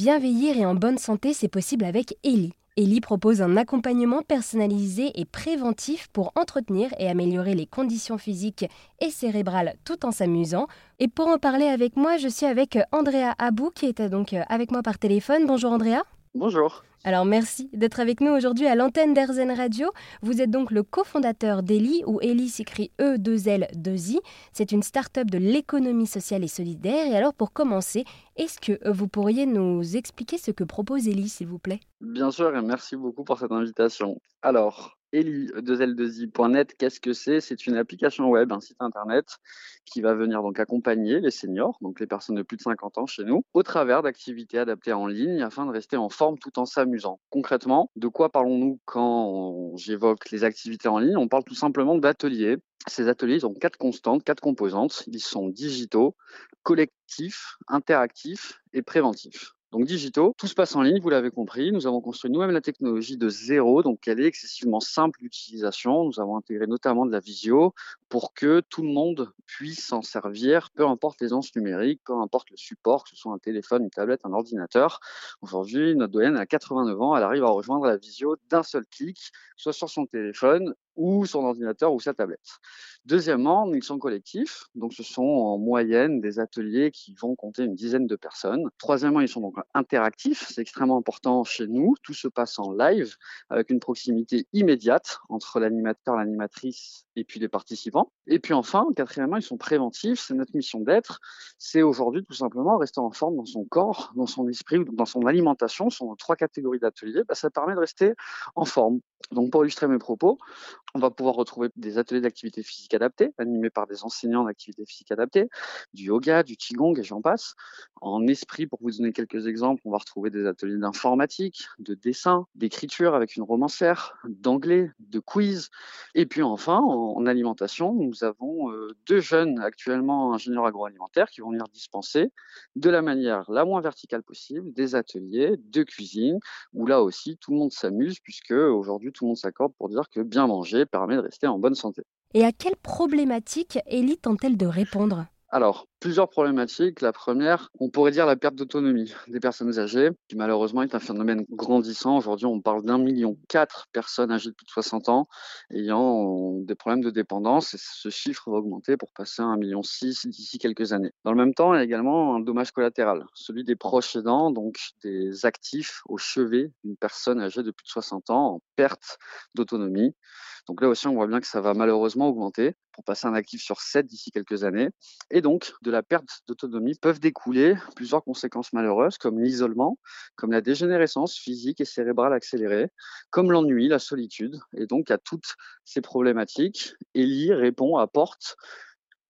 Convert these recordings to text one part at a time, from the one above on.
Bien vieillir et en bonne santé, c'est possible avec Ellie. Ellie propose un accompagnement personnalisé et préventif pour entretenir et améliorer les conditions physiques et cérébrales tout en s'amusant. Et pour en parler avec moi, je suis avec Andrea Abou qui est donc avec moi par téléphone. Bonjour Andrea. Bonjour. Alors merci d'être avec nous aujourd'hui à l'antenne d'Erzen Radio. Vous êtes donc le cofondateur d'Eli, où Eli s'écrit E2L2I. C'est une start-up de l'économie sociale et solidaire. Et alors pour commencer, est-ce que vous pourriez nous expliquer ce que propose Eli, s'il vous plaît? Bien sûr, et merci beaucoup pour cette invitation. Alors, Eli2L2I.net, qu'est-ce que c'est? C'est une application web, un site internet qui va venir donc accompagner les seniors, donc les personnes de plus de 50 ans chez nous, au travers d'activités adaptées en ligne afin de rester en forme tout en s'amusant. Concrètement, de quoi parlons-nous quand j'évoque les activités en ligne? On parle tout simplement d'ateliers. Ces ateliers ont quatre constantes, quatre composantes. Ils sont digitaux, collectifs, interactifs et préventifs. Donc digitaux, tout se passe en ligne, vous l'avez compris. Nous avons construit nous-mêmes la technologie de zéro, donc elle est excessivement simple d'utilisation. Nous avons intégré notamment de la visio pour que tout le monde puisse s'en servir, peu importe l'aisance numérique, peu importe le support, que ce soit un téléphone, une tablette, un ordinateur. Aujourd'hui, notre doyenne a 89 ans, elle arrive à rejoindre la visio d'un seul clic, soit sur son téléphone ou son ordinateur ou sa tablette. Deuxièmement, ils sont collectifs, donc ce sont en moyenne des ateliers qui vont compter une dizaine de personnes. Troisièmement, ils sont donc interactifs, c'est extrêmement important chez nous. Tout se passe en live avec une proximité immédiate entre l'animateur, l'animatrice et puis les participants. Et puis enfin, quatrièmement, ils sont préventifs, c'est notre mission d'être. C'est aujourd'hui tout simplement rester en forme dans son corps, dans son esprit ou dans son alimentation. Ce sont trois catégories d'ateliers. Bah, ça permet de rester en forme. Donc pour illustrer mes propos, on va pouvoir retrouver des ateliers d'activité physique adaptée, animés par des enseignants d'activité physique adaptée, du yoga, du qigong et j'en passe. En esprit, pour vous donner quelques exemples, on va retrouver des ateliers d'informatique, de dessin, d'écriture avec une romancière, d'anglais, de quiz. Et puis enfin, en, alimentation, nous avons euh, deux jeunes actuellement ingénieurs agroalimentaires qui vont venir dispenser de la manière la moins verticale possible des ateliers de cuisine où là aussi tout le monde s'amuse puisque aujourd'hui tout le monde s'accorde pour dire que bien manger permet de rester en bonne santé. Et à quelles problématiques Ellie tente-t-elle de répondre? Alors, plusieurs problématiques. La première, on pourrait dire la perte d'autonomie des personnes âgées, qui malheureusement est un phénomène grandissant. Aujourd'hui, on parle d'un million quatre personnes âgées de plus de 60 ans ayant des problèmes de dépendance et ce chiffre va augmenter pour passer à un million six d'ici quelques années. Dans le même temps, il y a également un dommage collatéral, celui des proches aidants, donc des actifs au chevet d'une personne âgée de plus de 60 ans en perte d'autonomie. Donc là aussi, on voit bien que ça va malheureusement augmenter pour passer un actif sur 7 d'ici quelques années. Et donc, de la perte d'autonomie peuvent découler plusieurs conséquences malheureuses, comme l'isolement, comme la dégénérescence physique et cérébrale accélérée, comme l'ennui, la solitude. Et donc, à toutes ces problématiques, Ellie répond, apporte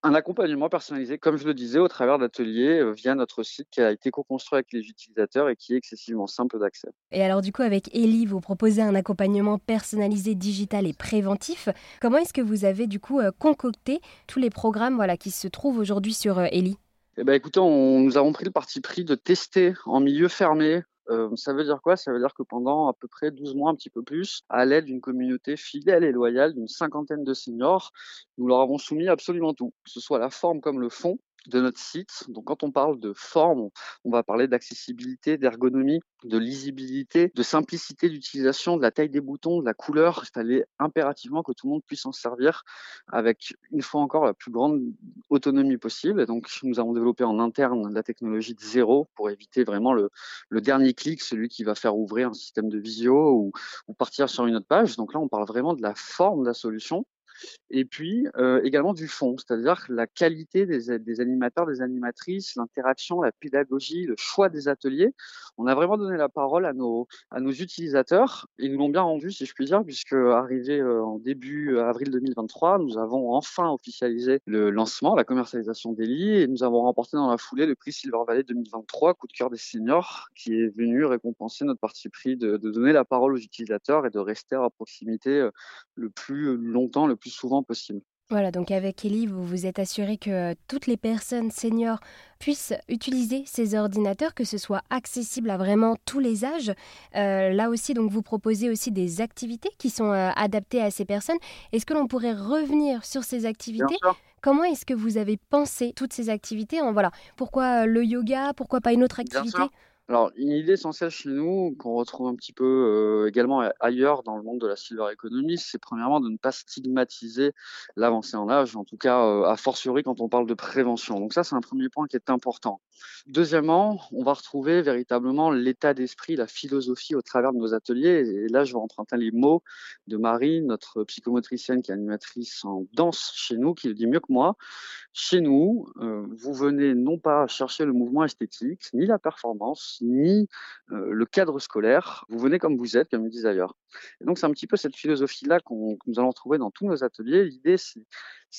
un accompagnement personnalisé, comme je le disais, au travers d'ateliers euh, via notre site qui a été co-construit avec les utilisateurs et qui est excessivement simple d'accès. Et alors du coup, avec Eli, vous proposez un accompagnement personnalisé, digital et préventif. Comment est-ce que vous avez du coup euh, concocté tous les programmes voilà, qui se trouvent aujourd'hui sur euh, Eli eh ben, écoutez, on, nous avons pris le parti pris de tester en milieu fermé ça veut dire quoi? Ça veut dire que pendant à peu près 12 mois, un petit peu plus, à l'aide d'une communauté fidèle et loyale d'une cinquantaine de seniors, nous leur avons soumis absolument tout, que ce soit la forme comme le fond, de notre site. Donc quand on parle de forme, on va parler d'accessibilité, d'ergonomie, de lisibilité, de simplicité d'utilisation, de la taille des boutons, de la couleur. Il fallait impérativement que tout le monde puisse en servir avec, une fois encore, la plus grande autonomie possible. Et donc nous avons développé en interne la technologie de zéro pour éviter vraiment le, dernier clic, celui qui va faire ouvrir un système de visio ou, ou partir sur une autre page. Donc là, on parle vraiment de la forme de la solution et puis euh, également du fond, c'est-à-dire la qualité des, animateurs, des animatrices, l'interaction, la pédagogie, le choix des ateliers. On a vraiment donné la parole à nos, utilisateurs ils nous l'ont bien rendu, si je puis dire, puisque arrivé euh, en début euh, avril 2023, nous avons enfin officialisé le lancement, la commercialisation des lits et nous avons remporté dans la foulée le prix Silver Valley 2023, coup de cœur des seniors, qui est venu récompenser notre parti pris de donner la parole aux utilisateurs et de rester à proximité le plus longtemps, le plus souvent possible. Voilà, donc avec Ellie, vous vous êtes assuré que toutes les personnes seniors puissent utiliser ces ordinateurs, que ce soit accessible à vraiment tous les âges. Euh, là aussi, donc vous proposez aussi des activités qui sont euh, adaptées à ces personnes. Est-ce que l'on pourrait revenir sur ces activités? Comment est-ce que vous avez pensé toutes ces activités en, voilà, Pourquoi le yoga Pourquoi pas une autre activité? Alors, une idée essentielle chez nous, qu'on retrouve un petit peu euh, également ailleurs dans le monde de la silver economy, c'est premièrement de ne pas stigmatiser l'avancée en âge, en tout cas euh, a fortiori quand on parle de prévention. Donc ça, c'est un premier point qui est important. Deuxièmement, on va retrouver véritablement l'état d'esprit, la philosophie au travers de nos ateliers. Et là, je vais emprunter les mots de Marie, notre psychomotricienne qui est animatrice en danse chez nous, qui le dit mieux que moi. Chez nous, euh, vous venez non pas chercher le mouvement esthétique, ni la performance, ni euh, le cadre scolaire. Vous venez comme vous êtes, comme ils disent ailleurs. Et donc, c'est un petit peu cette philosophie-là qu'on, que nous allons trouver dans tous nos ateliers. L'idée, ce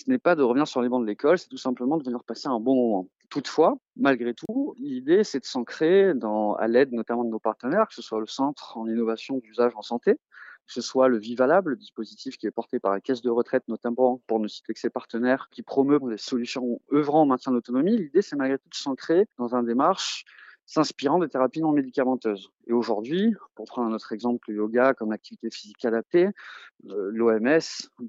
n'est pas de revenir sur les bancs de l'école, c'est tout simplement de venir passer un bon moment. Toutefois, malgré tout, l'idée, c'est de s'ancrer dans, à l'aide notamment de nos partenaires, que ce soit le Centre en innovation d'usage en santé, que ce soit le Vivalable, le dispositif qui est porté par la caisse de retraite, notamment pour ne citer que ses partenaires, qui promeut des solutions œuvrant au maintien de l'autonomie. L'idée, c'est malgré tout de s'ancrer dans un démarche s'inspirant des thérapies non médicamenteuses. Et aujourd'hui, pour prendre un autre exemple, le yoga comme activité physique adaptée, euh, l'OMS,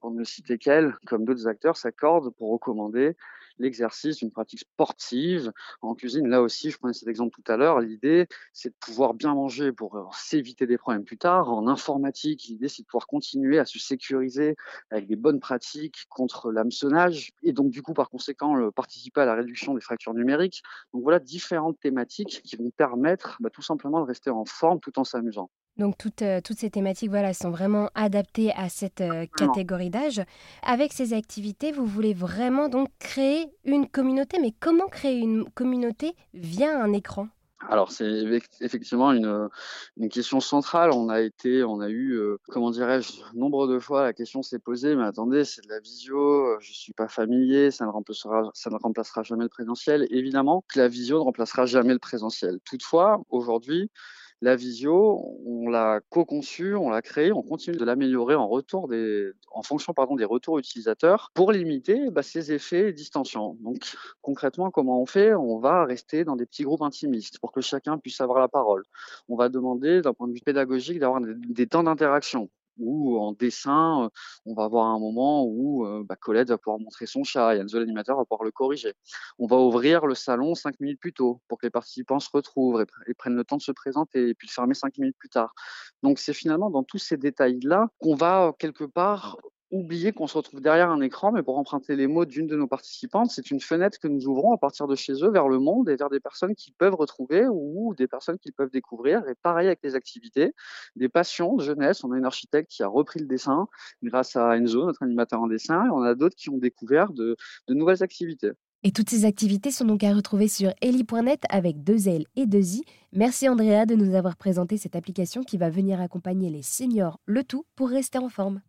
pour ne citer qu'elle, comme d'autres acteurs, s'accordent pour recommander l'exercice d'une pratique sportive en cuisine. Là aussi, je prenais cet exemple tout à l'heure, l'idée, c'est de pouvoir bien manger pour euh, s'éviter des problèmes plus tard. En informatique, l'idée, c'est de pouvoir continuer à se sécuriser avec des bonnes pratiques contre l'hameçonnage et donc, du coup, par conséquent, participer à la réduction des fractures numériques. Donc, voilà différentes thématiques qui vont permettre bah, tout simplement de rester en forme tout en s'amusant. Donc toutes, euh, toutes ces thématiques voilà, sont vraiment adaptées à cette euh, catégorie d'âge. Avec ces activités, vous voulez vraiment donc créer une communauté. Mais comment créer une communauté via un écran? Alors c'est effectivement une, une, question centrale. On a été, on a eu, euh, comment dirais-je, nombre de fois la question s'est posée. Mais attendez, c'est de la visio, je suis pas familier, ça ne remplacera, ça ne remplacera jamais le présentiel. Évidemment que la visio ne remplacera jamais le présentiel. Toutefois, aujourd'hui, la visio, on l'a co-conçue, on l'a créée, on continue de l'améliorer en retour des, en fonction pardon des retours utilisateurs pour limiter bah, ces effets distension. Donc concrètement, comment on fait? On va rester dans des petits groupes intimistes pour que chacun puisse avoir la parole. On va demander d'un point de vue pédagogique d'avoir des temps d'interaction ou en dessin, on va avoir un moment où bah, Colette va pouvoir montrer son chat et Enzo l'animateur va pouvoir le corriger. On va ouvrir le salon cinq minutes plus tôt pour que les participants se retrouvent et, prennent le temps de se présenter et puis le fermer cinq minutes plus tard. Donc c'est finalement dans tous ces détails-là qu'on va quelque part oublier qu'on se retrouve derrière un écran, mais pour emprunter les mots d'une de nos participantes, c'est une fenêtre que nous ouvrons à partir de chez eux vers le monde et vers des personnes qu'ils peuvent retrouver ou des personnes qu'ils peuvent découvrir. Et pareil avec les activités, des passions de jeunesse. On a une architecte qui a repris le dessin grâce à Enzo, notre animateur en dessin, et on a d'autres qui ont découvert de, de nouvelles activités. Et toutes ces activités sont donc à retrouver sur eli.net avec deux L et deux I. Merci Andrea de nous avoir présenté cette application qui va venir accompagner les seniors, le tout pour rester en forme.